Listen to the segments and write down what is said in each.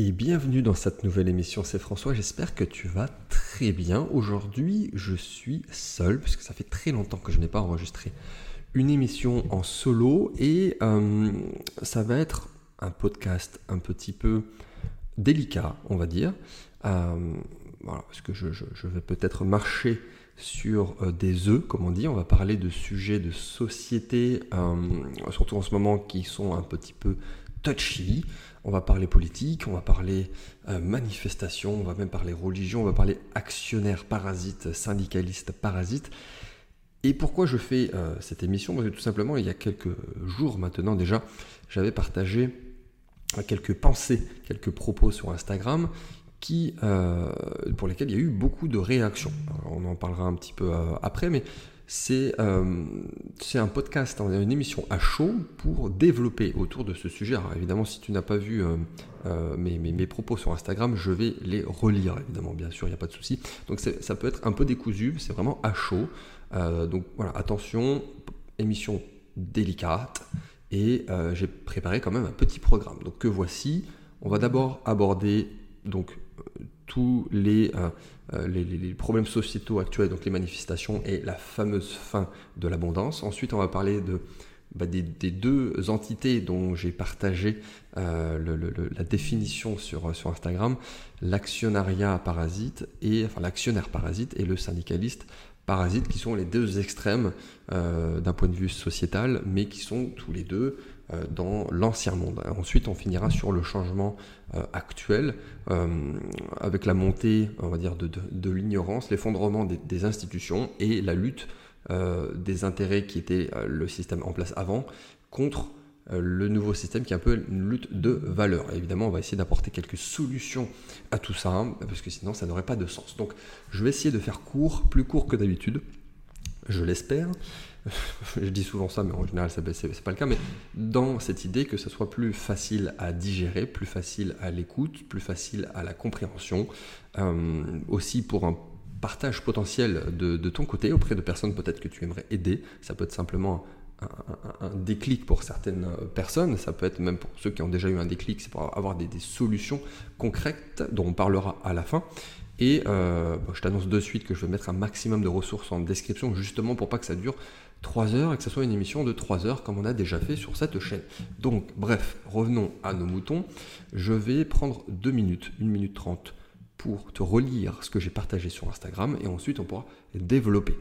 et bienvenue dans cette nouvelle émission. C'est François, j'espère que tu vas très bien. Aujourd'hui, je suis seul, puisque ça fait très longtemps que je n'ai pas enregistré une émission en solo, et euh, ça va être un podcast un petit peu délicat, on va dire. Euh, voilà, parce que je, vais peut-être marcher sur euh, des œufs, comme on dit. On va parler de sujets de société, surtout en ce moment, qui sont un petit peu touchy. On va parler politique, on va parler euh, manifestation, on va même parler religion, on va parler actionnaire parasite, syndicaliste parasite. Et pourquoi je fais euh, cette émission? Parce que tout simplement, il y a quelques jours maintenant déjà, j'avais partagé quelques pensées, quelques propos sur Instagram qui, euh, pour lesquels il y a eu beaucoup de réactions. on en parlera un petit peu après, mais euh, c'est un podcast, une émission à chaud pour développer autour de ce sujet. Alors évidemment, si tu n'as pas vu euh, euh, mes, mes, propos sur Instagram, je vais les relire, évidemment, bien sûr, il n'y a pas de souci. Donc ça peut être un peu décousu, c'est vraiment à chaud. donc voilà, attention, émission délicate. Et j'ai préparé quand même un petit programme. Donc que voici, on va d'abord aborder donc tous les euh, les, problèmes sociétaux actuels, donc les manifestations et la fameuse fin de l'abondance. Ensuite, on va parler bah, des, deux entités dont j'ai partagé euh, la définition sur, Instagram, l'actionnariat parasite et l'actionnaire parasite et le syndicaliste parasite, qui sont les deux extrêmes euh, d'un point de vue sociétal, mais qui sont tous les deux euh, dans l'ancien monde. Ensuite, on finira sur le changement euh, actuel, euh, avec la montée, on va dire, de, l'ignorance, l'effondrement des, institutions et la lutte des intérêts qui étaient le système en place avant contre le nouveau système qui est un peu une lutte de valeurs. évidemment, on va essayer d'apporter quelques solutions à tout ça, hein, parce que sinon, ça n'aurait pas de sens. Donc, je vais essayer de faire court, plus court que d'habitude, je l'espère. je dis souvent ça, mais en général, ce n'est pas le cas, mais dans cette idée que ce soit plus facile à digérer, plus facile à l'écoute, plus facile à la compréhension, euh, aussi pour un partage potentiel de, ton côté auprès de personnes peut-être que tu aimerais aider. Ça peut être simplement un, déclic pour certaines personnes, ça peut être même pour ceux qui ont déjà eu un déclic, c'est pour avoir des, des, solutions concrètes dont on parlera à la fin. Et euh, je t'annonce de suite que je vais mettre un maximum de ressources en description justement pour pas que ça dure 3 heures et que ce soit une émission de 3 heures comme on a déjà fait sur cette chaîne. Donc bref, revenons à nos moutons. Je vais prendre 2 minutes, 1 minute 30 pour te relire ce que j'ai partagé sur Instagram et ensuite on pourra développer.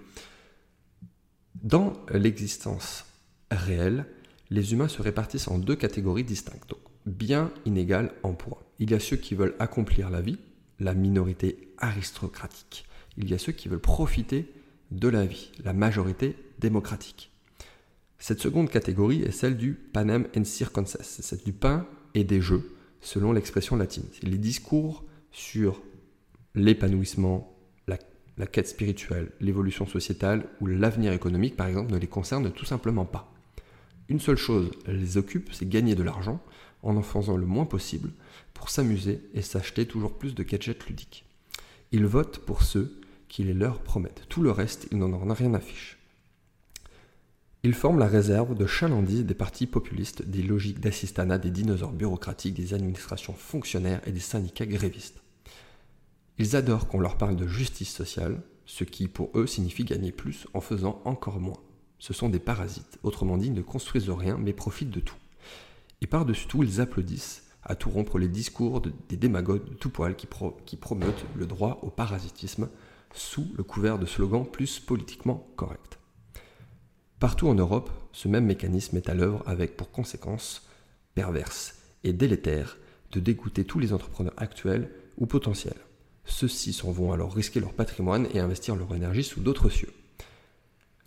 Dans l'existence réelle, les humains se répartissent en deux catégories distinctes. Donc bien inégal en poids. Il y a ceux qui veulent accomplir la vie, la minorité aristocratique. Il y a ceux qui veulent profiter de la vie, la majorité démocratique. Cette seconde catégorie est celle du panem en circenses, celle du pain et des jeux, selon l'expression latine. Les discours sur l'épanouissement, la, quête spirituelle, l'évolution sociétale ou l'avenir économique, par exemple, ne les concernent tout simplement pas. Une seule chose les occupe, c'est gagner de l'argent en en faisant le moins possible pour s'amuser et s'acheter toujours plus de gadgets ludiques. Ils votent pour ceux qui les leur promettent. Tout le reste, ils n'en ont rien à fiche. Ils forment la réserve de chalandise des partis populistes, des logiques d'assistanat, des dinosaures bureaucratiques, des administrations fonctionnaires et des syndicats grévistes. Ils adorent qu'on leur parle de justice sociale, ce qui pour eux signifie gagner plus en faisant encore moins. Ce sont des parasites, autrement dit, ils ne construisent rien mais profitent de tout. Et par-dessus tout, ils applaudissent à tout rompre les discours des démagogues de tout poil qui, promotent le droit au parasitisme sous le couvert de slogans plus politiquement corrects. Partout en Europe, ce même mécanisme est à l'œuvre avec pour conséquence perverse et délétère de dégoûter tous les entrepreneurs actuels ou potentiels. Ceux-ci s'en vont alors risquer leur patrimoine et investir leur énergie sous d'autres cieux.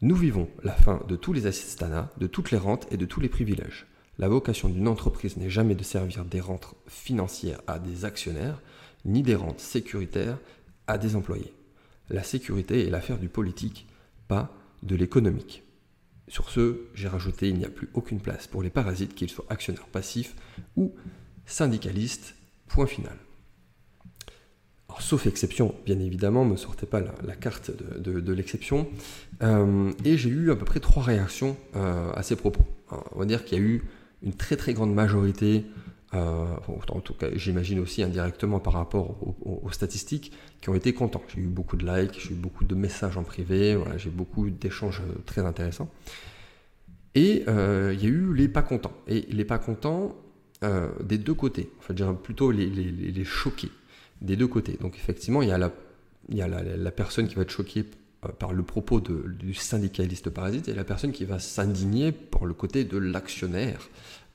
Nous vivons la fin de tous les assistanats, de toutes les rentes et de tous les privilèges. La vocation d'une entreprise n'est jamais de servir des rentes financières à des actionnaires, ni des rentes sécuritaires à des employés. La sécurité est l'affaire du politique, pas de l'économique. Sur ce, j'ai rajouté il n'y a plus aucune place pour les parasites, qu'ils soient actionnaires passifs ou syndicalistes. Point final. sauf exception, bien évidemment, ne me sortez pas la, carte de, l'exception. Euh, et j'ai eu à peu près trois réactions euh, à ces propos. on va dire qu'il y a eu une très très grande majorité en tout cas j'imagine aussi indirectement par rapport aux, statistiques, qui ont été contents. J'ai eu beaucoup de likes, j'ai eu beaucoup de messages en privé, voilà, j'ai beaucoup d'échanges très intéressants. Et euh, il y a eu les pas contents. Et les pas contents euh, des deux côtés, enfin, je dirais plutôt les, choqués des deux côtés. Donc effectivement, il y a la, y a la, la personne qui va être choquée euh, par le propos du syndicaliste parasite et la personne qui va s'indigner pour le côté de l'actionnaire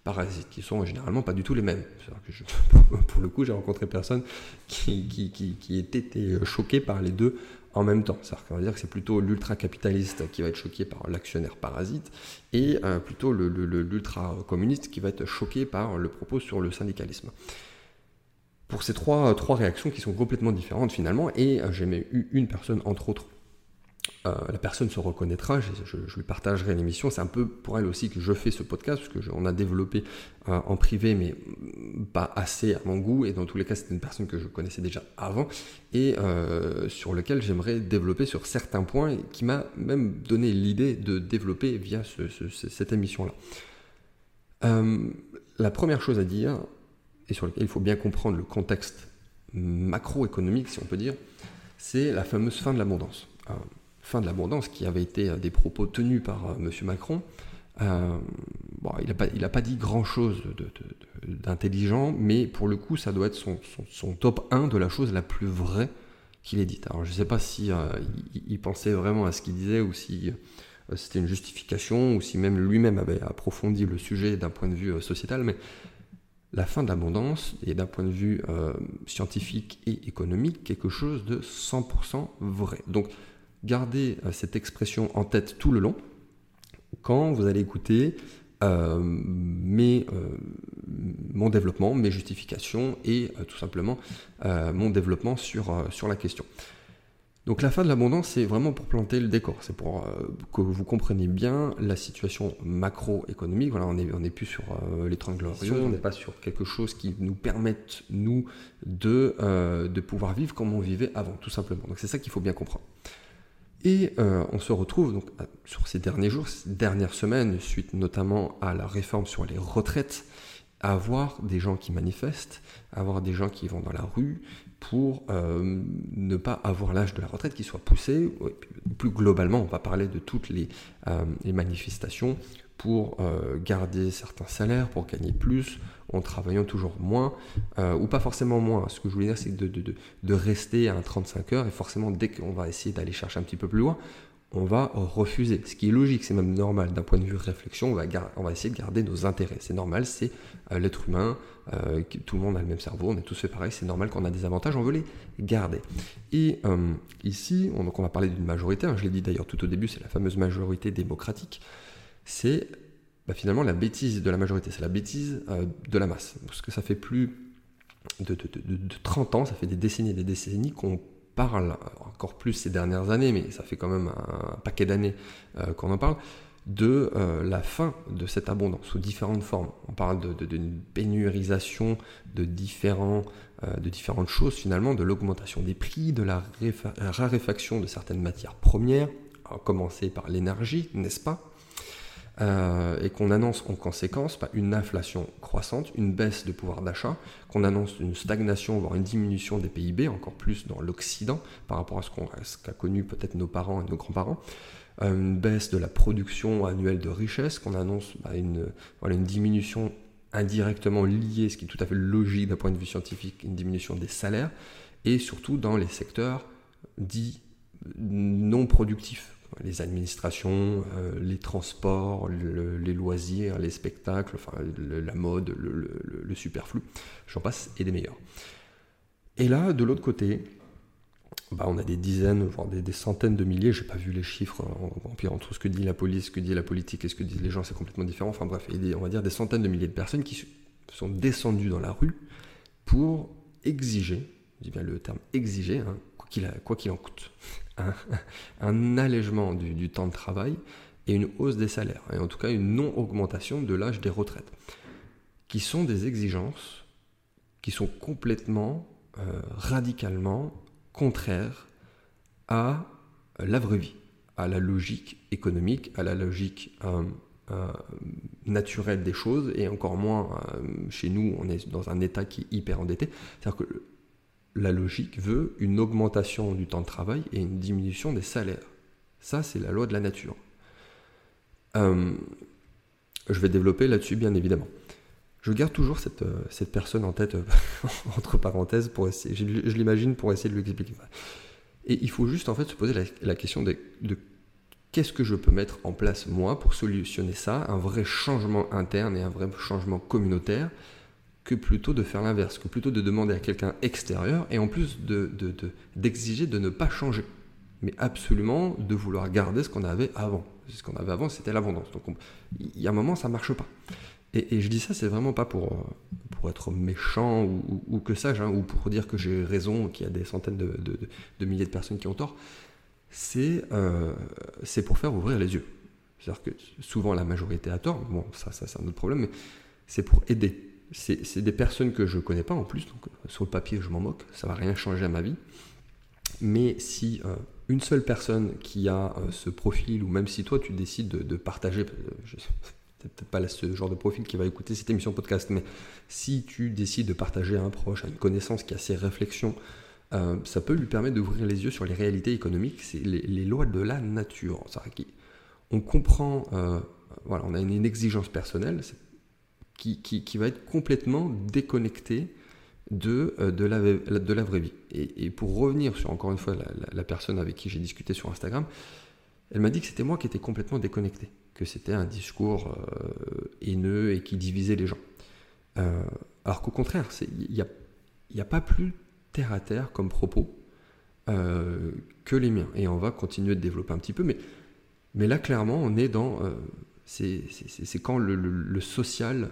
parasites, qui sont généralement pas du tout les mêmes. Pour le coup, j'ai rencontré personne qui, qui été choqué par les deux en même temps. C'est-à-dire que c'est plutôt l'ultra-capitaliste qui va être choqué par l'actionnaire parasite et euh, plutôt l'ultra-communiste qui va être choqué par le propos sur le syndicalisme. Pour ces trois, trois réactions qui sont complètement différentes finalement, et euh, j'ai eu une personne entre autres euh, la personne se reconnaîtra, je, lui partagerai l'émission. C'est un peu pour elle aussi que je fais ce podcast, parce qu'on a développé euh, en privé, mais pas assez à mon goût. Et dans tous les cas, c'est une personne que je connaissais déjà avant, et euh, sur lequel j'aimerais développer sur certains points, et qui m'a même donné l'idée de développer via cette émission-là. la première chose à dire, et sur laquelle il faut bien comprendre le contexte macroéconomique, si on peut dire, c'est la fameuse fin de l'abondance fin de l'abondance, qui avait été euh, des propos tenus par euh, M. Macron, euh, bon, il n'a pas, pas, dit grand-chose d'intelligent, mais pour le coup, ça doit être son, son, top 1 de la chose la plus vraie qu'il ait dite. Alors je ne sais pas si il, pensait vraiment à ce qu'il disait, ou si c'était une justification, ou si même lui-même avait approfondi le sujet d'un point de vue sociétal, mais la fin de l'abondance est d'un point de vue scientifique et économique quelque chose de 100% vrai. Donc gardez euh, cette expression en tête tout le long quand vous allez écouter euh, mes, euh, mon développement, mes justifications et tout simplement mon développement sur, sur la question. Donc la fin de l'abondance, c'est vraiment pour planter le décor, c'est pour que vous compreniez bien la situation macroéconomique. Voilà, on n'est on est plus sur l'étrangleur, on n'est pas sur quelque chose qui nous permette, nous, de, de pouvoir vivre comme on vivait avant, tout simplement. Donc c'est ça qu'il faut bien comprendre. Et euh, on se retrouve donc sur ces derniers jours, ces dernières semaines, suite notamment à la réforme sur les retraites, à avoir des gens qui manifestent, à avoir des gens qui vont dans la rue pour euh, ne pas avoir l'âge de la retraite qui soit poussé. Plus globalement, on va parler de toutes les, euh, les manifestations pour garder certains salaires, pour gagner plus, en travaillant toujours moins, euh, ou pas forcément moins. Ce que je voulais dire, c'est de, rester à un 35 heures, et forcément, dès qu'on va essayer d'aller chercher un petit peu plus loin, on va refuser. Ce qui est logique, c'est même normal d'un point de vue réflexion, on va, essayer de garder nos intérêts. C'est normal, c'est euh, l'être humain, euh, tout le monde a le même cerveau, on est tous fait pareil, c'est normal qu'on a des avantages, on veut les garder. Et ici, on, donc on va parler d'une majorité, hein, je l'ai dit d'ailleurs tout au début, c'est la fameuse majorité démocratique, c'est bah, finalement la bêtise de la majorité, c'est la bêtise euh, de la masse. Parce que ça fait plus de, 30 ans, ça fait des décennies et des décennies qu'on parle, encore plus ces dernières années, mais ça fait quand même un, paquet d'années euh, qu'on en parle, de euh, la fin de cette abondance sous différentes formes. On parle d'une pénurisation de, différents, de différentes choses finalement, de l'augmentation des prix, de la raréfaction de certaines matières premières, à commencer par l'énergie, n'est-ce pas? Euh, et qu'on annonce en conséquence pas une inflation croissante, une baisse de pouvoir d'achat, qu'on annonce une stagnation, voire une diminution des PIB, encore plus dans l'Occident par rapport à ce qu'a connu peut-être nos parents et nos grands-parents, euh, une baisse de la production annuelle de richesse, qu'on annonce bah, une, une diminution indirectement liée, ce qui est tout à fait logique d'un point de vue scientifique, une diminution des salaires, et surtout dans les secteurs dits non productifs les administrations, euh, les transports, les loisirs, les spectacles, enfin, la mode, le, superflu, j'en passe, et des meilleurs. Et là, de l'autre côté, bah, on a des dizaines, voire des, centaines de milliers, j'ai pas vu les chiffres, en, entre ce que dit la police, ce que dit la politique et ce que disent les gens, c'est complètement différent. Enfin bref, on va dire des centaines de milliers de personnes qui sont descendues dans la rue pour exiger, je dis bien le terme exiger, hein, quoi qu'il en coûte, un, allègement du, temps de travail et une hausse des salaires, et en tout cas une non-augmentation de l'âge des retraites, qui sont des exigences qui sont complètement, euh, radicalement contraires à la vraie vie, à la logique économique, à la logique euh, euh, naturel des choses, et encore moins chez nous, on est dans un état qui est hyper endetté. C'est-à-dire que la logique veut une augmentation du temps de travail et une diminution des salaires. Ça, c'est la loi de la nature. je vais développer là-dessus, bien évidemment. Je garde toujours cette, cette personne en tête, entre parenthèses, pour essayer, je, l'imagine pour essayer de lui expliquer. Et il faut juste en fait se poser la, question de, qu'est-ce que je peux mettre en place moi pour solutionner ça, un vrai changement interne et un vrai changement communautaire, que plutôt de faire l'inverse, que plutôt de demander à quelqu'un extérieur et en plus d'exiger de, ne pas changer, mais absolument de vouloir garder ce qu'on avait avant. Ce qu'on avait avant, c'était l'abondance. Donc il y a un moment, ça marche pas. Et, je dis ça, c'est vraiment pas pour, être méchant ou, que sage, hein, ou pour dire que j'ai raison, qu'il y a des centaines de, milliers de personnes qui ont tort. Euh, c'est pour faire ouvrir les yeux. C'est-à-dire que souvent la majorité a tort, bon, ça c'est un autre problème, mais c'est pour aider. C'est des personnes que je connais pas en plus, donc euh, sur le papier je m'en moque, ça va rien changer à ma vie. Mais si euh, une seule personne qui a ce profil, ou même si toi tu décides de, partager, peut-être pas ce genre de profil qui va écouter cette émission podcast, mais si tu décides de partager à un proche, à une connaissance qui a ses réflexions, euh, ça peut lui permettre d'ouvrir les yeux sur les réalités économiques, c'est les, lois de la nature. On comprend, euh, voilà, on a une, exigence personnelle qui, va être complètement déconnectée de, euh, de, la, de la vraie vie. Et, pour revenir sur, encore une fois, la personne avec qui j'ai discuté sur Instagram, elle m'a dit que c'était moi qui étais complètement déconnecté que c'était un discours euh, haineux et qui divisait les gens. Euh, alors qu'au contraire, il n'y a, y a, pas plus terre à terre comme propos euh, que les miens. Et on va continuer de développer un petit peu, mais, mais là, clairement, on est dans... c'est quand le, social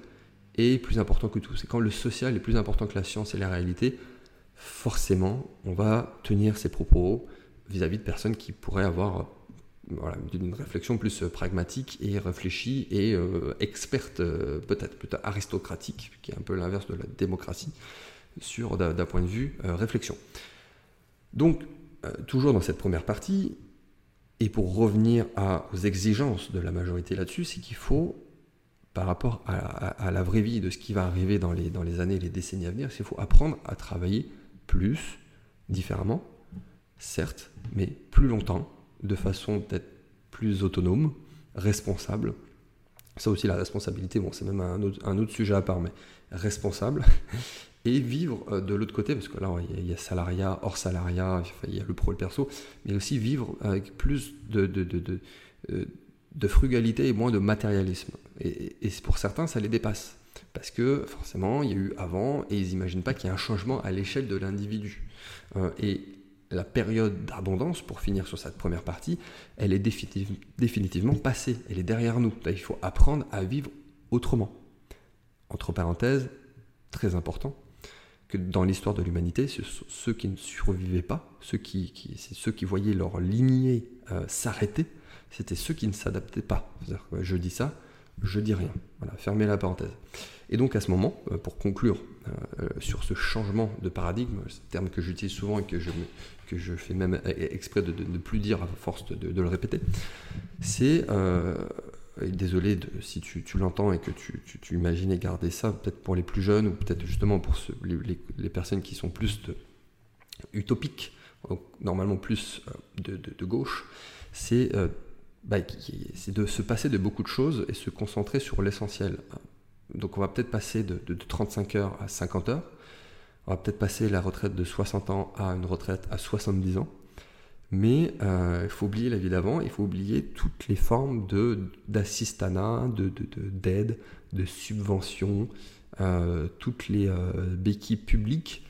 est plus important que tout. C'est quand le social est plus important que la science et la réalité, forcément, on va tenir ses propos vis-à-vis -vis de personnes qui pourraient avoir voilà, d'une réflexion plus euh, pragmatique et réfléchie et euh, experte, euh, peut-être plutôt aristocratique, qui est un peu l'inverse de la démocratie, sur d'un point de vue réflexion. Donc, toujours dans cette première partie, et pour revenir aux exigences de la majorité là-dessus, c'est qu'il faut, par rapport à, la vraie vie de ce qui va arriver dans les, dans les années et les décennies à venir, c'est qu'il faut apprendre à travailler plus, différemment, certes, mais plus longtemps, de façon peut-être plus autonome, responsable. Ça aussi, la responsabilité, bon, c'est même un autre, sujet à part, mais responsable. Et vivre euh, de l'autre côté, parce que là, il y, a, salariat, hors salariat, il y a le pro et le perso, mais aussi vivre avec plus de, de, euh, de frugalité et moins de matérialisme. Et, et, pour certains, ça les dépasse. Parce que forcément, il y a eu avant, et ils n'imaginent pas qu'il y a un changement à l'échelle de l'individu. Euh, et la période d'abondance, pour finir sur cette première partie, elle est définitivement passée, elle est derrière nous. il faut apprendre à vivre autrement. Entre parenthèses, très important, que dans l'histoire de l'humanité, ceux qui ne survivaient pas, ceux qui, ceux qui voyaient leur lignée euh, s'arrêter, c'était ceux qui ne s'adaptaient pas. je dis ça, je dis rien. Voilà, fermez la parenthèse. Et donc à ce moment, euh, pour conclure euh, sur ce changement de paradigme, ce terme que j'utilise souvent et que je, que je fais même exprès de ne plus dire à force de, le répéter, c'est, euh, désolé si tu, l'entends et que tu, tu, imaginais garder ça, peut-être pour les plus jeunes ou peut-être justement pour les, personnes qui sont plus utopiques, normalement plus de, gauche, c'est bah, c'est de se passer de beaucoup de choses et se concentrer sur l'essentiel. Donc on va peut-être passer de, 35 heures à 50 heures, on va peut-être passer la retraite de 60 ans à une retraite à 70 ans, mais euh, il faut oublier la vie d'avant, il faut oublier toutes les formes d'assistanat, de, d'aide, de, subvention, euh, toutes les euh, béquilles publiques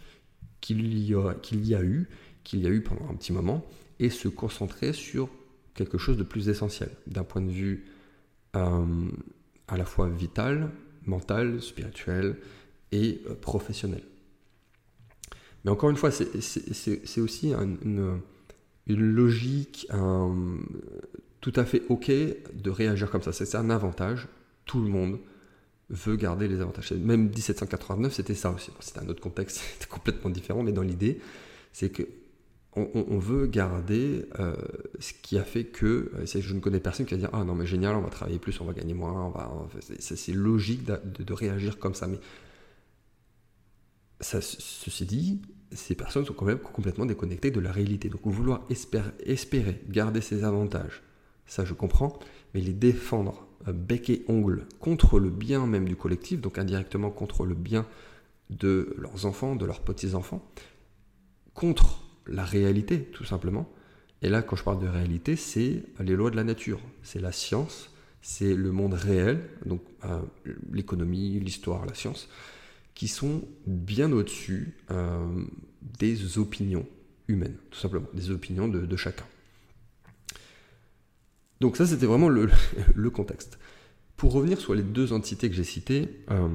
qu'il y, y a eu, qu'il y a eu pendant un petit moment, et se concentrer sur quelque chose de plus essentiel d'un point de vue euh, à la fois vital, mental, spirituel et euh, professionnel. Mais encore une fois, c'est aussi une, logique tout à fait OK de réagir comme ça. C'est un avantage. Tout le monde veut garder les avantages. Même 1789, c'était ça aussi. C'était un autre contexte, c'était complètement différent, mais dans l'idée, c'est que on, veut garder euh, ce qui a fait que, je ne connais personne qui va dire ah non mais génial, on va travailler plus, on va gagner moins, on c'est logique de, réagir comme ça, mais ça, ceci dit, ces personnes sont quand même complètement déconnectées de la réalité. Donc vouloir espérer, espérer garder ces avantages, ça je comprends, mais les défendre euh, bec et ongle contre le bien même du collectif, donc indirectement contre le bien de leurs enfants, de leurs petits-enfants, contre la réalité, tout simplement. Et là, quand je parle de réalité, c'est les lois de la nature, c'est la science, c'est le monde réel, donc euh, l'économie, l'histoire, la science, qui sont bien au-dessus euh, des opinions humaines, tout simplement, des opinions de, chacun. Donc ça, c'était vraiment le, contexte. Pour revenir sur les deux entités que j'ai citées, euh,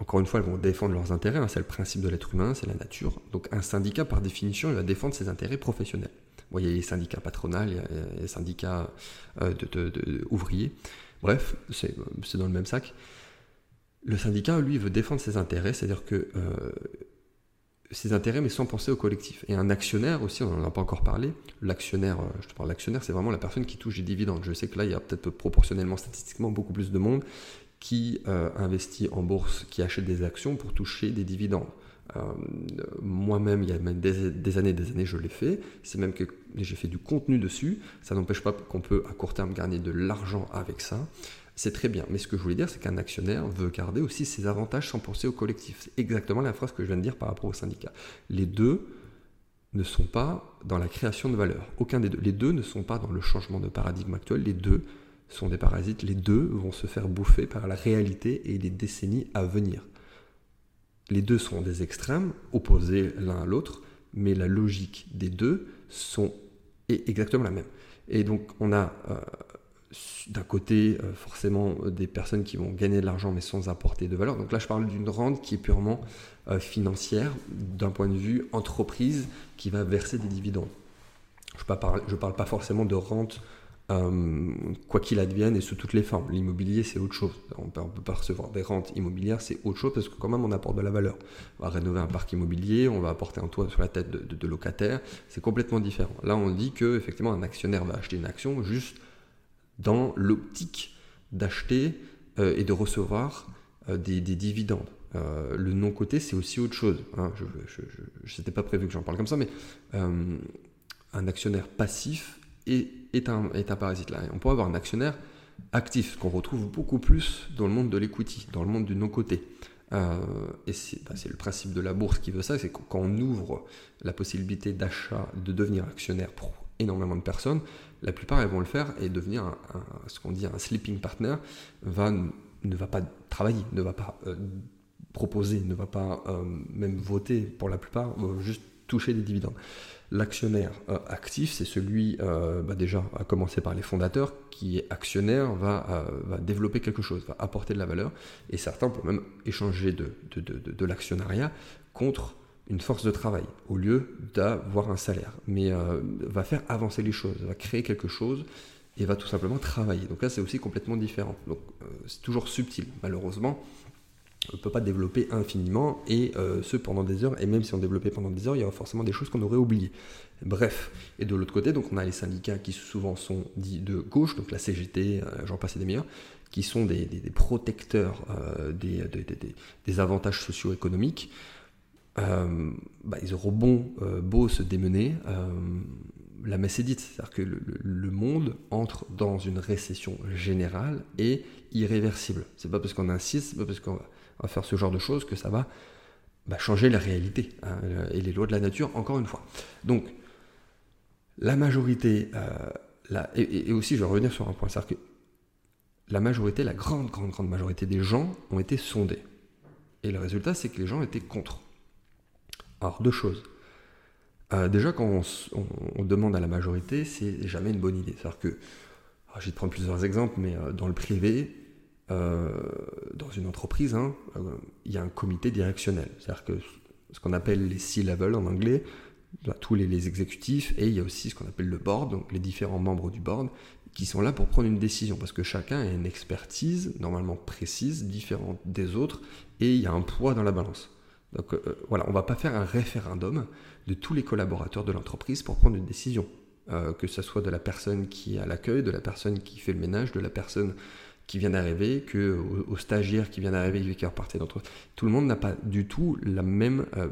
encore une fois, elles vont défendre leurs intérêts, hein, c'est le principe de l'être humain, c'est la nature. Donc un syndicat, par définition, il va défendre ses intérêts professionnels. il y a les syndicats patronaux, il y a les syndicats euh, ouvriers. Bref, c'est dans le même sac. Le syndicat, lui, veut défendre ses intérêts, c'est-à-dire que euh, ses intérêts, mais sans penser au collectif. Et un actionnaire aussi, on n'en a pas encore parlé. L'actionnaire, euh, je te parle l'actionnaire, c'est vraiment la personne qui touche les dividendes. Je sais que là, il y a peut-être proportionnellement, statistiquement, beaucoup plus de monde qui euh, investit en bourse, qui achète des actions pour toucher des dividendes. Euh, moi-même, il y a même des, des, années, des années, je l'ai fait. C'est même que j'ai fait du contenu dessus. Ça n'empêche pas qu'on peut à court terme gagner de l'argent avec ça. C'est très bien. Mais ce que je voulais dire, c'est qu'un actionnaire veut garder aussi ses avantages sans penser au collectif. C'est exactement la phrase que je viens de dire par rapport au syndicat. Les deux ne sont pas dans la création de valeur. Aucun des deux. Les deux ne sont pas dans le changement de paradigme actuel. Les deux sont des parasites. Les deux vont se faire bouffer par la réalité et les décennies à venir. Les deux sont des extrêmes, opposés l'un à l'autre, mais la logique des deux sont, est exactement la même. Et donc on a euh, d'un côté euh, forcément des personnes qui vont gagner de l'argent mais sans apporter de valeur. Donc là je parle d'une rente qui est purement euh, financière, d'un point de vue entreprise qui va verser des dividendes. Je ne parle pas forcément de rente euh, quoi qu'il advienne et sous toutes les formes. L'immobilier, c'est autre chose. On peut, peut pas recevoir des rentes immobilières, c'est autre chose parce que quand même, on apporte de la valeur. On va rénover un parc immobilier, on va apporter un toit sur la tête de, locataires. C'est complètement différent. Là, on dit que effectivement, un actionnaire va acheter une action juste dans l'optique d'acheter euh, et de recevoir euh, des, dividendes. le non-côté, c'est aussi autre chose. Hein. Je n'étais pas prévu que j'en parle comme ça, mais un actionnaire passif est est un, parasite là. On peut avoir un actionnaire actif, qu'on retrouve beaucoup plus dans le monde de l'equity, dans le monde du non-côté. Euh, et bah, c'est le principe de la bourse qui veut ça, c'est quand on ouvre la possibilité d'achat, de devenir actionnaire pour énormément de personnes, la plupart elles vont le faire et devenir ce qu'on dit un sleeping partner va, ne va pas travailler, ne va pas euh, proposer, ne va pas euh, même voter pour la plupart, juste toucher des dividendes. L'actionnaire euh, actif, c'est celui, euh, bah déjà, à commencer par les fondateurs, qui est actionnaire, va, euh, va, développer quelque chose, va apporter de la valeur, et certains peuvent même échanger de, de l'actionnariat contre une force de travail, au lieu d'avoir un salaire, mais va faire avancer les choses, va créer quelque chose, et va tout simplement travailler. Donc là, c'est aussi complètement différent. Donc c'est toujours subtil, malheureusement on ne peut pas développer infiniment, et euh, ce pendant des heures, et même si on développait pendant des heures, il y aura forcément des choses qu'on aurait oubliées. Bref, et de l'autre côté, donc on a les syndicats qui souvent sont dits de gauche, donc la CGT, euh, j'en passe des meilleurs, qui sont des, protecteurs euh, des, des, avantages socio-économiques. Bah, ils auront bon, beau se démener, la messe est dite, c'est-à-dire que le, le, monde entre dans une récession générale et irréversible. C'est pas parce qu'on insiste, c'est pas parce qu'on va à faire ce genre de choses que ça va bah, changer la réalité hein, et les lois de la nature, encore une fois. Donc, la majorité, euh, et, aussi je vais revenir sur un point, c'est-à-dire que la majorité, la grande, grande, grande majorité des gens ont été sondés. Et le résultat, c'est que les gens étaient contre. Alors, deux choses. Euh, déjà, quand on, demande à la majorité, c'est jamais une bonne idée. C'est-à-dire que, je vais te prendre plusieurs exemples, mais euh, dans le privé, euh, dans une entreprise, hein, euh, il y a un comité directionnel. C'est-à-dire que ce qu'on appelle les C-level en anglais, bah, tous les, exécutifs, et il y a aussi ce qu'on appelle le board, donc les différents membres du board, qui sont là pour prendre une décision, parce que chacun a une expertise normalement précise, différente des autres, et il y a un poids dans la balance. Donc euh, voilà, on ne va pas faire un référendum de tous les collaborateurs de l'entreprise pour prendre une décision. Que ce soit de la personne qui est à l'accueil, de la personne qui fait le ménage, de la personne qui vient d'arriver, que au, stagiaire qui vient d'arriver qui repartait d'entre Tout le monde n'a pas du tout la même euh,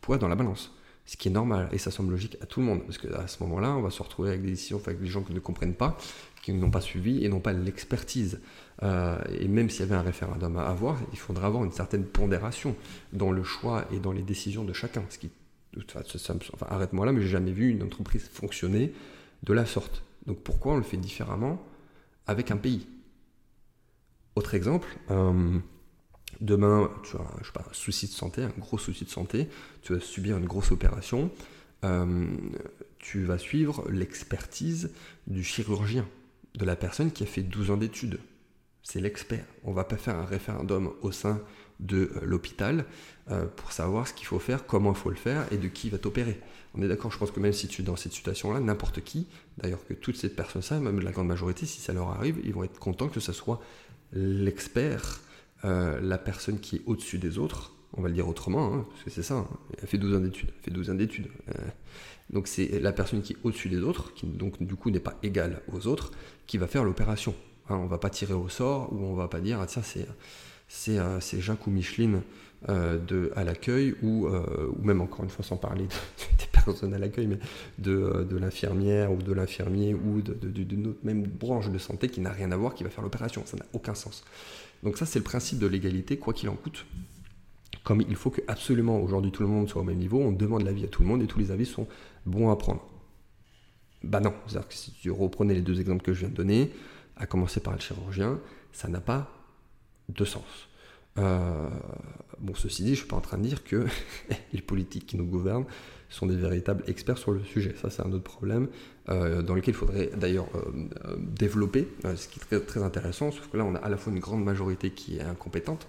poids dans la balance. Ce qui est normal et ça semble logique à tout le monde. Parce qu'à ce moment-là, on va se retrouver avec des décisions avec des gens qui ne comprennent pas, qui n'ont pas suivi et n'ont pas l'expertise. Euh, et même s'il y avait un référendum à avoir, il faudra avoir une certaine pondération dans le choix et dans les décisions de chacun. Ce qui, arrête-moi là, mais j'ai jamais vu une entreprise fonctionner de la sorte. Donc pourquoi on le fait différemment avec un pays? Autre exemple, euh, demain, tu as un souci de santé, un gros souci de santé, tu vas subir une grosse opération, euh, tu vas suivre l'expertise du chirurgien, de la personne qui a fait 12 ans d'études c'est l'expert. On ne va pas faire un référendum au sein de euh, l'hôpital pour savoir ce qu'il faut faire, comment il faut le faire et de qui va t'opérer. On est d'accord, je pense que même si tu es dans cette situation-là, n'importe qui, d'ailleurs que toutes ces personnes-là, même la grande majorité, si ça leur arrive, ils vont être contents que ce soit l'expert, euh, la personne qui est au-dessus des autres, on va le dire autrement, hein, parce que c'est ça, hein. elle fait 12 ans d'études, fait 12 ans d'études. donc c'est la personne qui est au-dessus des autres, qui donc du coup n'est pas égale aux autres, qui va faire l'opération. On hein, on va pas tirer au sort ou on va pas dire ah tiens c'est c'est euh, Jacques ou Micheline euh, de, à l'accueil ou, euh, ou même encore une fois sans parler des personnes à l'accueil mais de, de l'infirmière ou de l'infirmier ou d'une autre même branche de santé qui n'a rien à voir qui va faire l'opération. Ça n'a aucun sens. Donc ça c'est le principe de l'égalité quoi qu'il en coûte. Comme il faut que absolument aujourd'hui tout le monde soit au même niveau on demande l'avis à tout le monde et tous les avis sont bons à prendre. Bah non. C'est-à-dire que si tu reprenais les deux exemples que je viens de donner à commencer par le chirurgien, ça n'a pas de sens. Euh, bon, ceci dit, je ne suis pas en train de dire que les politiques qui nous gouvernent sont des véritables experts sur le sujet. Ça, c'est un autre problème euh, dans lequel il faudrait d'ailleurs euh, développer, ce qui est très, intéressant, sauf que là, on a à la fois une grande majorité qui est incompétente,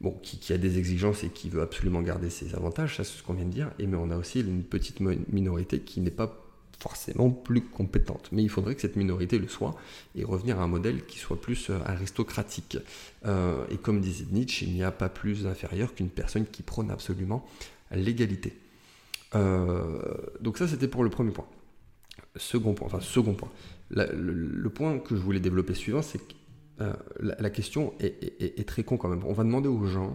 bon, qui, qui, a des exigences et qui veut absolument garder ses avantages, ça c'est ce qu'on vient de dire, et mais on a aussi une petite minorité qui n'est pas forcément plus compétente. Mais il faudrait que cette minorité le soit et revenir à un modèle qui soit plus euh, aristocratique. Euh, et comme disait Nietzsche, il n'y a pas plus inférieur qu'une personne qui prône absolument l'égalité. Euh, donc ça, c'était pour le premier point. Second point, enfin second point. le, point que je voulais développer suivant, c'est que la, question est, très con quand même. On va demander aux gens,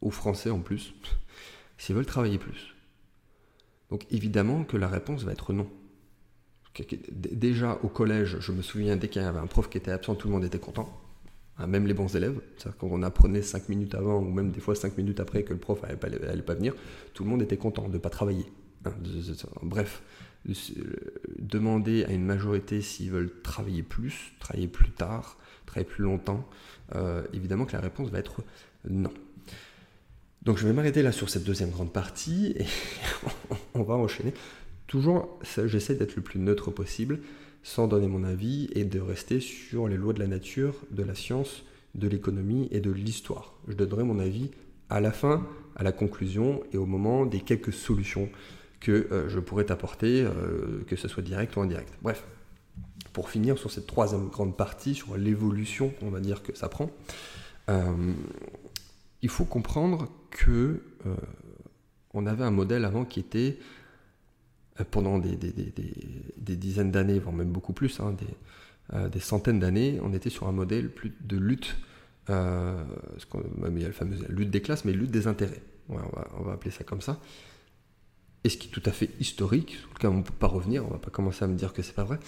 aux Français en plus, s'ils veulent travailler plus. Donc évidemment que la réponse va être non. Déjà au collège, je me souviens, dès qu'il y avait un prof qui était absent, tout le monde était content. Hein, même les bons élèves. Quand on apprenait 5 minutes avant, ou même des fois 5 minutes après que le prof n'allait pas, venir, tout le monde était content de ne pas travailler. Hein, bref, demander à une majorité s'ils veulent travailler plus, travailler plus tard, travailler plus longtemps, euh, évidemment que la réponse va être non. Donc je vais m'arrêter là sur cette deuxième grande partie et on va enchaîner. Toujours, j'essaie d'être le plus neutre possible, sans donner mon avis et de rester sur les lois de la nature, de la science, de l'économie et de l'histoire. Je donnerai mon avis à la fin, à la conclusion et au moment des quelques solutions que euh, je pourrais t'apporter, euh, que ce soit direct ou indirect. Bref, pour finir sur cette troisième grande partie, sur l'évolution, on va dire que ça prend, euh, il faut comprendre que euh, on avait un modèle avant qui était euh, pendant des, dizaines d'années, voire même beaucoup plus, hein, euh, des, centaines d'années, on était sur un modèle plus de lutte, euh, il y a la fameuse lutte des classes, mais lutte des intérêts. on, va, appeler ça comme ça. Et ce qui est tout à fait historique, sur lequel on ne peut pas revenir, on ne va pas commencer à me dire que c'est pas vrai.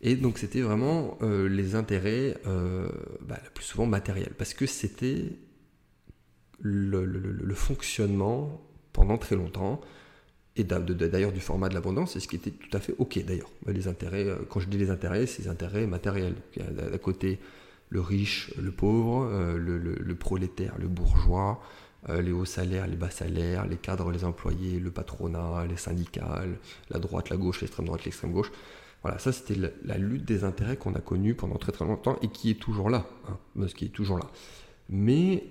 Et donc c'était vraiment les intérêts, bah, le plus souvent matériels, parce que c'était le, fonctionnement pendant très longtemps, et d'ailleurs du format de l'abondance, c'est ce qui était tout à fait OK d'ailleurs. Les intérêts, euh, quand je dis les intérêts, c'est les intérêts matériels. d'un côté le riche, le pauvre, euh, le, prolétaire, le bourgeois, euh, les hauts salaires, les bas salaires, les cadres, les employés, le patronat, les syndicats, la droite, la gauche, l'extrême droite, l'extrême gauche. Voilà, ça c'était la, lutte des intérêts qu'on a connue pendant très très longtemps et qui est toujours là. Hein, qui est toujours là. Mais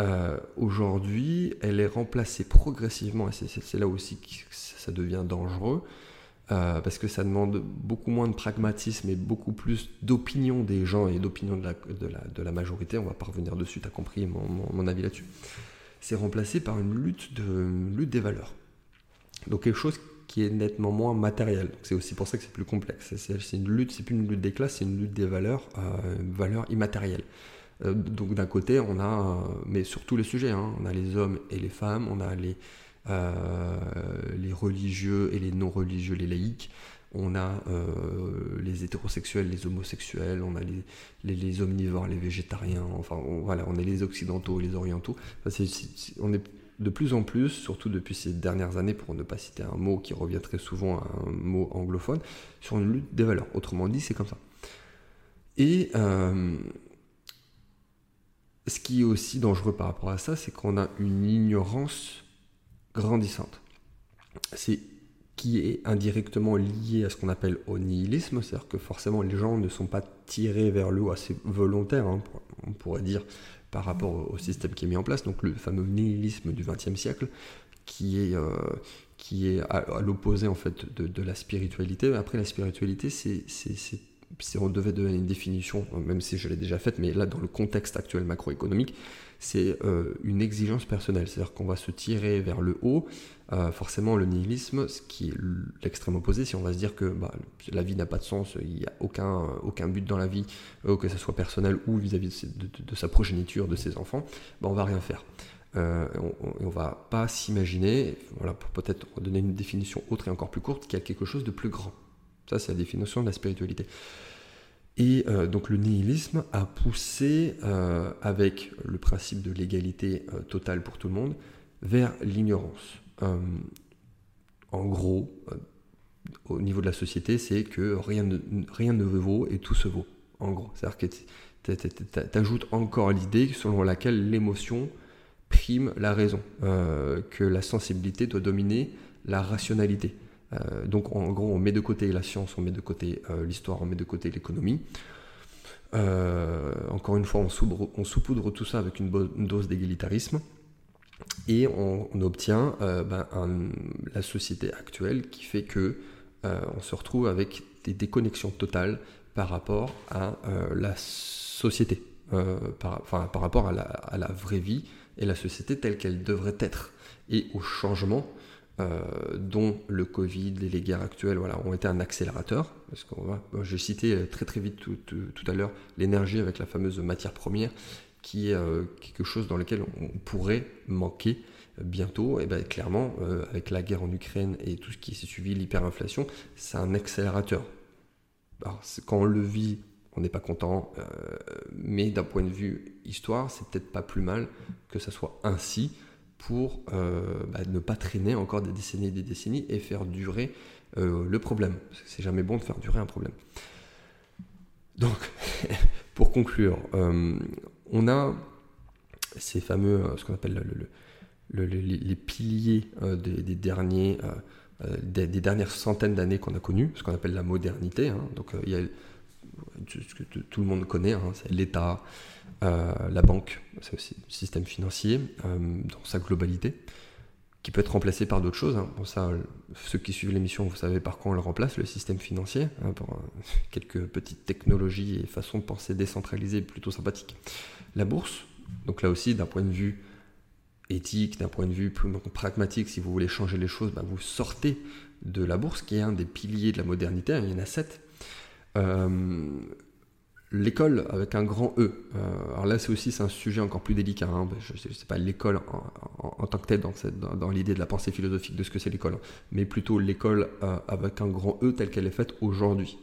euh, aujourd'hui, elle est remplacée progressivement, et c'est là aussi que ça devient dangereux, euh, parce que ça demande beaucoup moins de pragmatisme et beaucoup plus d'opinion des gens et d'opinion de la, majorité. On va pas revenir dessus, tu as compris mon, avis là-dessus. c'est remplacé par une lutte, de, lutte des valeurs. Donc quelque chose qui est nettement moins matériel. C'est aussi pour ça que c'est plus complexe. C'est une lutte, c'est plus une lutte des classes, c'est une lutte des valeurs, euh, valeurs immatérielles. Euh, donc d'un côté, on a, mais sur tous les sujets, hein, on a les hommes et les femmes, on a les, euh, religieux et les non-religieux, les laïcs, on a euh, les hétérosexuels, les homosexuels, on a les, omnivores, les végétariens, enfin voilà, on est les occidentaux, les orientaux. on est de plus en plus, surtout depuis ces dernières années, pour ne pas citer un mot qui revient très souvent à un mot anglophone, sur une lutte des valeurs. Autrement dit, c'est comme ça. Et euh, ce qui est aussi dangereux par rapport à ça, c'est qu'on a une ignorance grandissante. C'est qui est indirectement lié à ce qu'on appelle au nihilisme, c'est-à-dire que forcément les gens ne sont pas tirés vers le haut assez volontaire, hein, on pourrait dire, par rapport au système qui est mis en place, donc le fameux nihilisme du XXe siècle, qui est, euh, qui est à, l'opposé en fait de, la spiritualité. Après la spiritualité, c'est, si on devait donner une définition, même si je l'ai déjà faite, mais là dans le contexte actuel macroéconomique, c'est euh, une exigence personnelle, c'est-à-dire qu'on va se tirer vers le haut. Euh, forcément, le nihilisme, ce qui est l'extrême opposé, si on va se dire que bah, la vie n'a pas de sens, il n'y a aucun, aucun but dans la vie, euh, que ce soit personnel ou vis-à-vis de, sa progéniture, de ses enfants, bah, on va rien faire. on ne va pas s'imaginer, voilà, pour peut-être donner une définition autre et encore plus courte, qu'il y a quelque chose de plus grand. Ça, c'est la définition de la spiritualité. Et euh, donc le nihilisme a poussé, euh, avec le principe de l'égalité euh, totale pour tout le monde, vers l'ignorance. en gros, au niveau de la société, c'est que rien ne, rien ne vaut et tout se vaut. En gros, c'est-à-dire que tu ajoutes encore l'idée selon laquelle l'émotion prime la raison, que la sensibilité doit dominer la rationalité. Euh, donc en gros, on met de côté la science, on met de côté euh, l'histoire, on met de côté l'économie. Euh, encore une fois, on, saupoudre tout ça avec une, dose d'égalitarisme et on, obtient ben, la société actuelle qui fait que on se retrouve avec des déconnexions totales par rapport à la société, par, rapport à la, vraie vie et la société telle qu'elle devrait être et au changement dont le Covid et les guerres actuelles voilà, ont été un accélérateur. Parce qu'on va, je citais euh, très très vite tout, à l'heure l'énergie avec la fameuse matière première, qui est euh, quelque chose dans lequel on pourrait manquer bientôt. Et bien clairement, avec la guerre en Ukraine et tout ce qui s'est suivi, l'hyperinflation, c'est un accélérateur. quand on le vit, on n'est pas content, mais d'un point de vue histoire, c'est peut-être pas plus mal que ça soit ainsi pour euh, bah, ne pas traîner encore des décennies et des décennies et faire durer euh, le problème. C'est jamais bon de faire durer un problème. Donc, pour conclure, euh, on a ces fameux, ce qu'on appelle les piliers des, derniers, des, dernières centaines d'années qu'on a connues, ce qu'on appelle la modernité. Hein. Donc, il y a ce que tout le monde connaît, hein, c'est l'État, euh, la banque, c'est aussi le système financier euh, dans sa globalité, qui peut être remplacé par d'autres choses. Hein. Ça, ceux qui suivent l'émission, vous savez par quoi on le remplace, le système financier, hein, euh, quelques petites technologies et façons de penser décentralisées plutôt sympathiques. La bourse, donc là aussi, d'un point de vue éthique, d'un point de vue plus pragmatique, si vous voulez changer les choses, bah, vous sortez de la bourse, qui est un des piliers de la modernité, il y en a sept. Euh, l'école avec un grand E. Euh, alors là, c'est aussi c'est un sujet encore plus délicat. Hein. Je ne sais pas l'école en, tant que telle dans, l'idée de la pensée philosophique de ce que c'est l'école, mais plutôt l'école euh, avec un grand E telle qu'elle est faite aujourd'hui.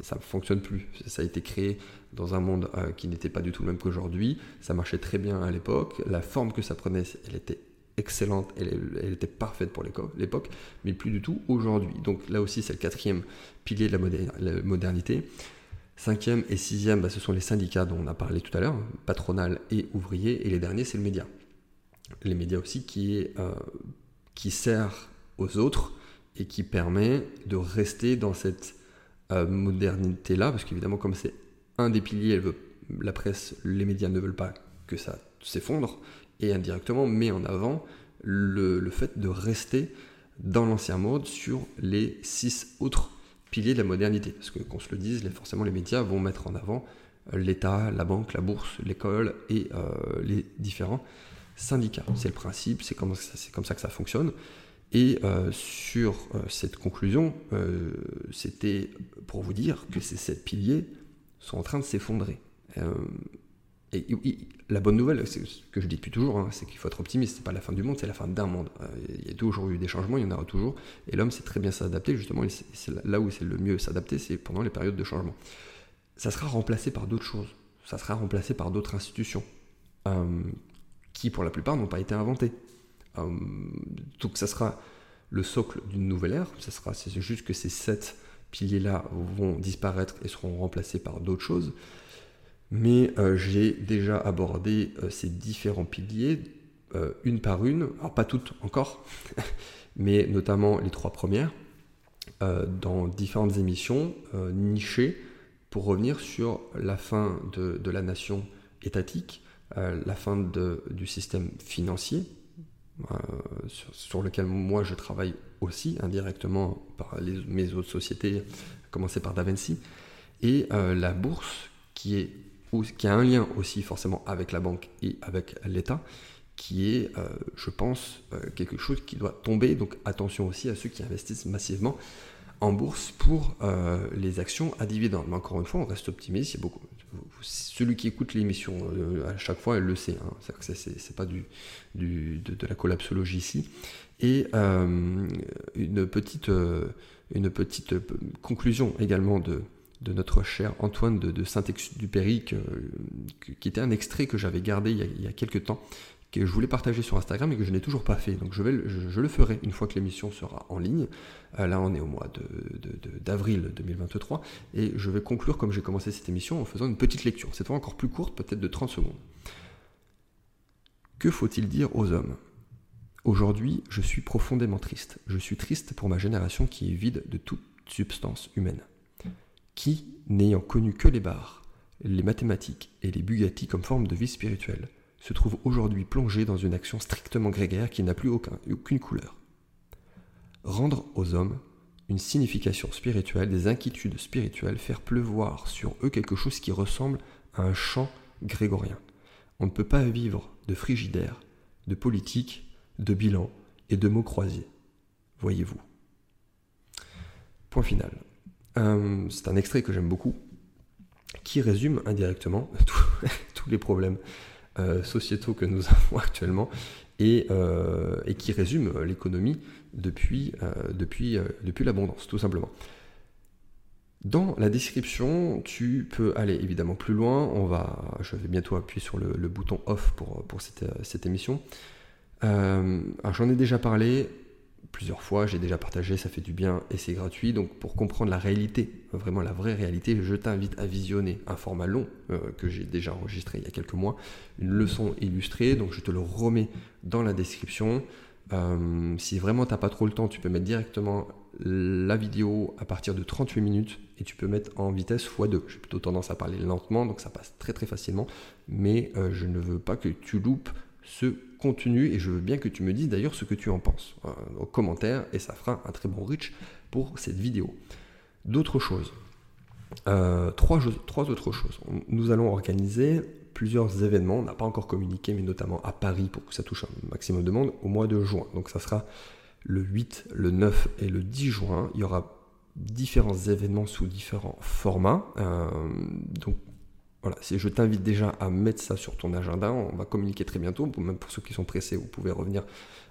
ça ne fonctionne plus. Ça a été créé dans un monde qui n'était pas du tout le même qu'aujourd'hui. Ça marchait très bien à l'époque. La forme que ça prenait, elle était excellente, elle, était parfaite pour l'époque, mais plus du tout aujourd'hui. Donc là aussi, c'est le quatrième pilier de la modernité. Cinquième et sixième, bah, ce sont les syndicats dont on a parlé tout à l'heure, patronal et ouvrier. Et les derniers, c'est le média. Les médias aussi qui, euh, sert aux autres et qui permet de rester dans cette euh, modernité-là, parce qu'évidemment, comme c'est un des piliers, la presse, les médias ne veulent pas que ça s'effondre, et indirectement met en avant le, le fait de rester dans l'ancien mode sur les six autres pilier de la modernité. Parce que qu'on se le dise, forcément les médias vont mettre en avant euh, l'État, la banque, la bourse, l'école et euh, les différents syndicat. C'est le principe, c'est comme, comme, ça que ça fonctionne. Et euh, sur cette conclusion, c'était pour vous dire que ces sept piliers sont en train de s'effondrer. Et, la bonne nouvelle, c'est ce que je dis depuis toujours, hein, c'est qu'il faut être optimiste. C'est pas la fin du monde, c'est la fin d'un monde. il y a toujours eu des changements, il y en aura toujours. Et l'homme sait très bien s'adapter. Justement, là où c'est le mieux s'adapter, c'est pendant les périodes de changement. Ça sera remplacé par d'autres choses. Ça sera remplacé par d'autres institutions qui, pour la plupart, n'ont pas été inventées. Euh, donc ça sera le socle d'une nouvelle ère. Ça sera, c'est juste que ces sept piliers-là vont disparaître et seront remplacés par d'autres choses. Mais euh, j'ai déjà abordé euh, ces différents piliers une par une, alors pas toutes encore, mais notamment les trois premières, dans différentes émissions nichées pour revenir sur la fin de, de la nation étatique, la fin de, du système financier, euh, sur, lequel moi je travaille aussi indirectement par les, mes autres sociétés, à commencer par DaVinci, et euh, la bourse qui, est, qui a un lien aussi forcément avec la banque et avec l'État, qui est, euh, je pense, quelque chose qui doit tomber. Donc attention aussi à ceux qui investissent massivement en bourse pour les actions à dividendes. Mais encore une fois, on reste optimiste. Celui qui écoute l'émission euh, à chaque fois, elle le sait. Hein. C'est pas du, de, la collapsologie ici. Et euh, une, petite, euh, une petite conclusion également de, de notre cher Antoine de, Saint-Exupéry, qui était un extrait que j'avais gardé il y, a, il quelques temps, que je voulais partager sur Instagram et que je n'ai toujours pas fait. Donc je, vais, je, le ferai une fois que l'émission sera en ligne. Euh, là, on est au mois d'avril de, 2023. Et je vais conclure, comme j'ai commencé cette émission, en faisant une petite lecture. Cette fois encore plus courte, peut-être de 30 secondes. Que faut-il dire aux hommes? Aujourd'hui, je suis profondément triste. Je suis triste pour ma génération qui est vide de toute substance humaine. Qui, n'ayant connu que les bars, les mathématiques et les Bugatti comme forme de vie spirituelle, se trouve aujourd'hui plongé dans une action strictement grégaire qui n'a plus aucun, aucune couleur. Rendre aux hommes une signification spirituelle, des inquiétudes spirituelles, faire pleuvoir sur eux quelque chose qui ressemble à un chant grégorien. On ne peut pas vivre de frigidaire, de politique, de bilan et de mots croisés. Voyez-vous. Point final. Euh, c'est un extrait que j'aime beaucoup, qui résume indirectement tous les problèmes euh, sociétaux que nous avons actuellement et, euh, et qui résume l'économie depuis, depuis, depuis l'abondance, tout simplement. Dans la description, tu peux aller évidemment plus loin. On va, je vais bientôt appuyer sur le, le bouton off pour, pour cette, cette émission. J'en ai déjà parlé plusieurs fois, j'ai déjà partagé, ça fait du bien et c'est gratuit. Donc pour comprendre la réalité, vraiment la vraie réalité, je t'invite à visionner un format long euh, que j'ai déjà enregistré il y a quelques mois, une leçon illustrée, donc je te le remets dans la description. Euh, si vraiment tu n'as pas trop le temps, tu peux mettre directement la vidéo à partir de 38 minutes et tu peux mettre en vitesse x2. J'ai plutôt tendance à parler lentement, donc ça passe très très facilement, mais euh, je ne veux pas que tu loupes ce et je veux bien que tu me dises d'ailleurs ce que tu en penses euh, aux commentaires et ça fera un très bon reach pour cette vidéo. D'autres choses. Euh, trois, trois, autres choses. Nous allons organiser plusieurs événements, on n'a pas encore communiqué, mais notamment à Paris pour que ça touche un maximum de monde au mois de juin. Donc ça sera le 8, le 9 et le 10 juin. Il y aura différents événements sous différents formats. Euh, donc voilà, si je t'invite déjà à mettre ça sur ton agenda, on va communiquer très bientôt. Même pour ceux qui sont pressés, vous pouvez revenir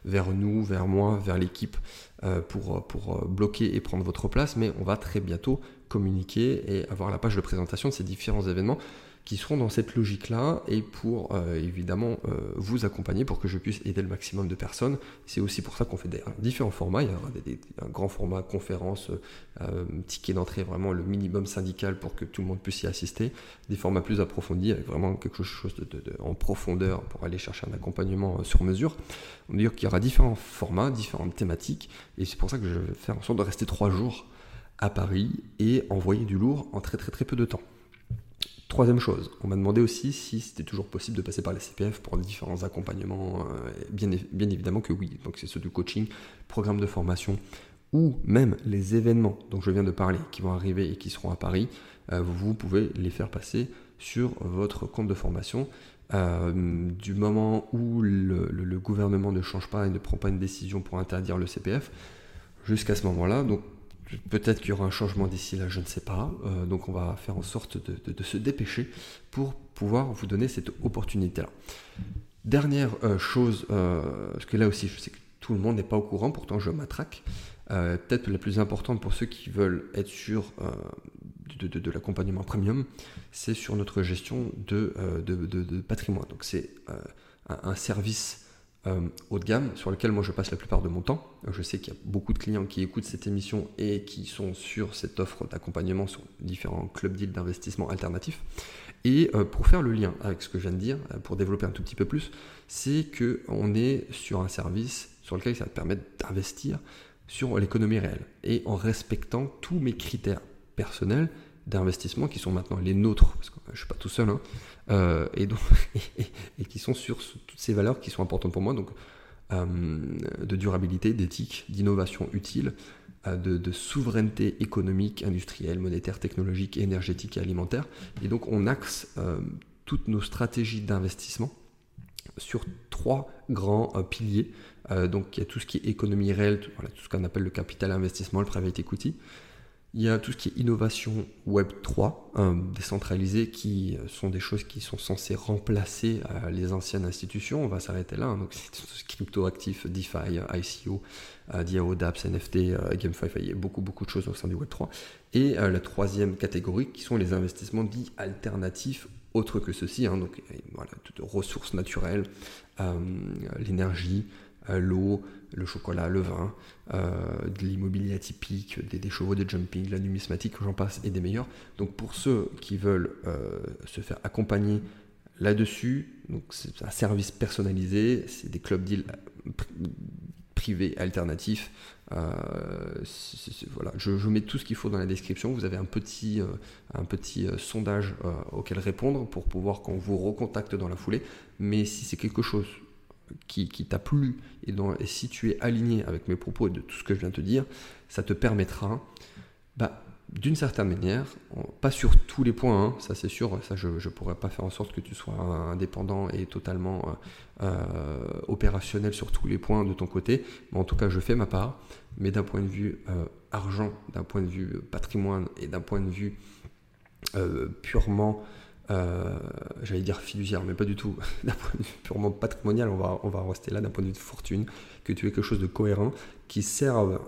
vers nous, vers moi, vers l'équipe euh, pour, pour euh, bloquer et prendre votre place. Mais on va très bientôt communiquer et avoir la page de présentation de ces différents événements qui seront dans cette logique-là et pour euh, évidemment euh, vous accompagner pour que je puisse aider le maximum de personnes. C'est aussi pour ça qu'on fait des, différents formats. Il y aura un grand format conférence, euh, ticket d'entrée, vraiment le minimum syndical pour que tout le monde puisse y assister. Des formats plus approfondis avec vraiment quelque chose de, en profondeur pour aller chercher un accompagnement sur mesure. On dire qu'il y aura différents formats, différentes thématiques et c'est pour ça que je vais faire en sorte de rester trois jours à Paris et envoyer du lourd en très très très peu de temps. Troisième chose, on m'a demandé aussi si c'était toujours possible de passer par les CPF pour différents accompagnements. Euh, bien, évidemment que oui. Donc c'est ceux du coaching, programme de formation ou même les événements dont je viens de parler qui vont arriver et qui seront à Paris. Euh, vous pouvez les faire passer sur votre compte de formation du moment où le, gouvernement ne change pas et ne prend pas une décision pour interdire le CPF, jusqu'à ce moment-là. Donc peut-être qu'il y aura un changement d'ici là, je ne sais pas. donc on va faire en sorte de, se dépêcher pour pouvoir vous donner cette opportunité-là. Dernière chose, parce que là aussi je sais que tout le monde n'est pas au courant, pourtant je m'attraque. Euh, peut-être la plus importante pour ceux qui veulent être sur euh, de, l'accompagnement premium, c'est sur notre gestion de, euh, patrimoine. Donc c'est un, service haut de gamme sur lequel moi je passe la plupart de mon temps. Je sais qu'il y a beaucoup de clients qui écoutent cette émission et qui sont sur cette offre d'accompagnement sur différents clubs deals d'investissement alternatifs. Et pour faire le lien avec ce que je viens de dire, pour développer un tout petit peu plus, c'est qu'on est sur un service sur lequel ça va te permettre d'investir sur l'économie réelle et en respectant tous mes critères personnels d'investissement qui sont maintenant les nôtres, parce que je ne suis pas tout seul, hein, euh, et, donc, et, qui sont sur toutes ces valeurs qui sont importantes pour moi, donc euh, de durabilité, d'éthique, d'innovation utile, euh, de, souveraineté économique, industrielle, monétaire, technologique, énergétique et alimentaire. Et donc on axe toutes nos stratégies d'investissement sur trois grands piliers donc il y a tout ce qui est économie réelle, tout, ce qu'on appelle le capital investissement, le private equity. Il y a tout ce qui est innovation Web 3, euh, décentralisé, qui euh, sont des choses qui sont censées remplacer les anciennes institutions. On va s'arrêter là. Hein. Donc crypto-actif, DeFi, ICO, DAO, DApps, NFT, GameFi. Il y a beaucoup, beaucoup de choses au sein du Web 3. Et la troisième catégorie, qui sont les investissements dits alternatifs autres que ceci, hein. donc voilà, toutes ressources naturelles, l'énergie, euh, l'eau, le chocolat, le vin, euh, de l'immobilier atypique, des, chevaux de jumping, la numismatique, j'en passe, et des meilleurs. Donc pour ceux qui veulent euh, se faire accompagner là-dessus, c'est un service personnalisé, c'est des clubs deals privés alternatifs. voilà, je, mets tout ce qu'il faut dans la description. Vous avez un petit, un petit sondage auquel répondre pour pouvoir qu'on vous recontacte dans la foulée. Mais si c'est quelque chose qui, t'a plu et, si tu es aligné avec mes propos et de tout ce que je viens de te dire, ça te permettra, bah, d'une certaine manière, pas sur tous les points, hein, ça c'est sûr, ça je ne pourrais pas faire en sorte que tu sois indépendant et totalement euh, euh, opérationnel sur tous les points de ton côté, mais en tout cas je fais ma part, mais d'un point de vue euh, argent, d'un point de vue patrimoine et d'un point de vue purement euh, j'allais dire fiduciaire, mais pas du tout, d'un point de vue purement patrimonial, on va, on va rester là d'un point de vue de fortune, que tu aies quelque chose de cohérent qui serve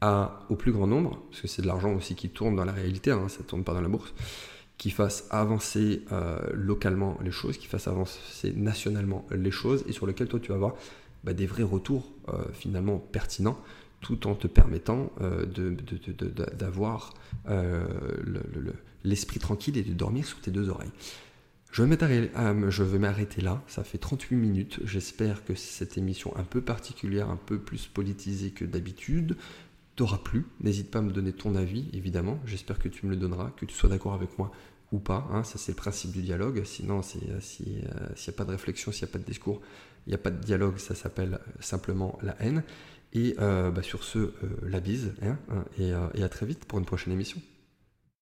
à, au plus grand nombre, parce que c'est de l'argent aussi qui tourne dans la réalité, hein, ça ne tourne pas dans la bourse, qui fasse avancer euh, localement les choses, qui fasse avancer nationalement les choses, et sur lequel toi tu vas avoir bah, des vrais retours euh, finalement pertinents tout en te permettant d'avoir l'esprit tranquille et de dormir sur tes deux oreilles. Je vais m'arrêter là, ça fait 38 minutes. J'espère que cette émission un peu particulière, un peu plus politisée que d'habitude, t'aura plu. N'hésite pas à me donner ton avis, évidemment. J'espère que tu me le donneras, que tu sois d'accord avec moi ou pas. Hein. Ça, c'est le principe du dialogue. Sinon, euh, s'il n'y a pas de réflexion, s'il n'y a pas de discours, il n'y a pas de dialogue, ça s'appelle simplement la haine. Et euh, bah, sur ce, euh, la bise, hein, hein, et à très vite pour une prochaine émission.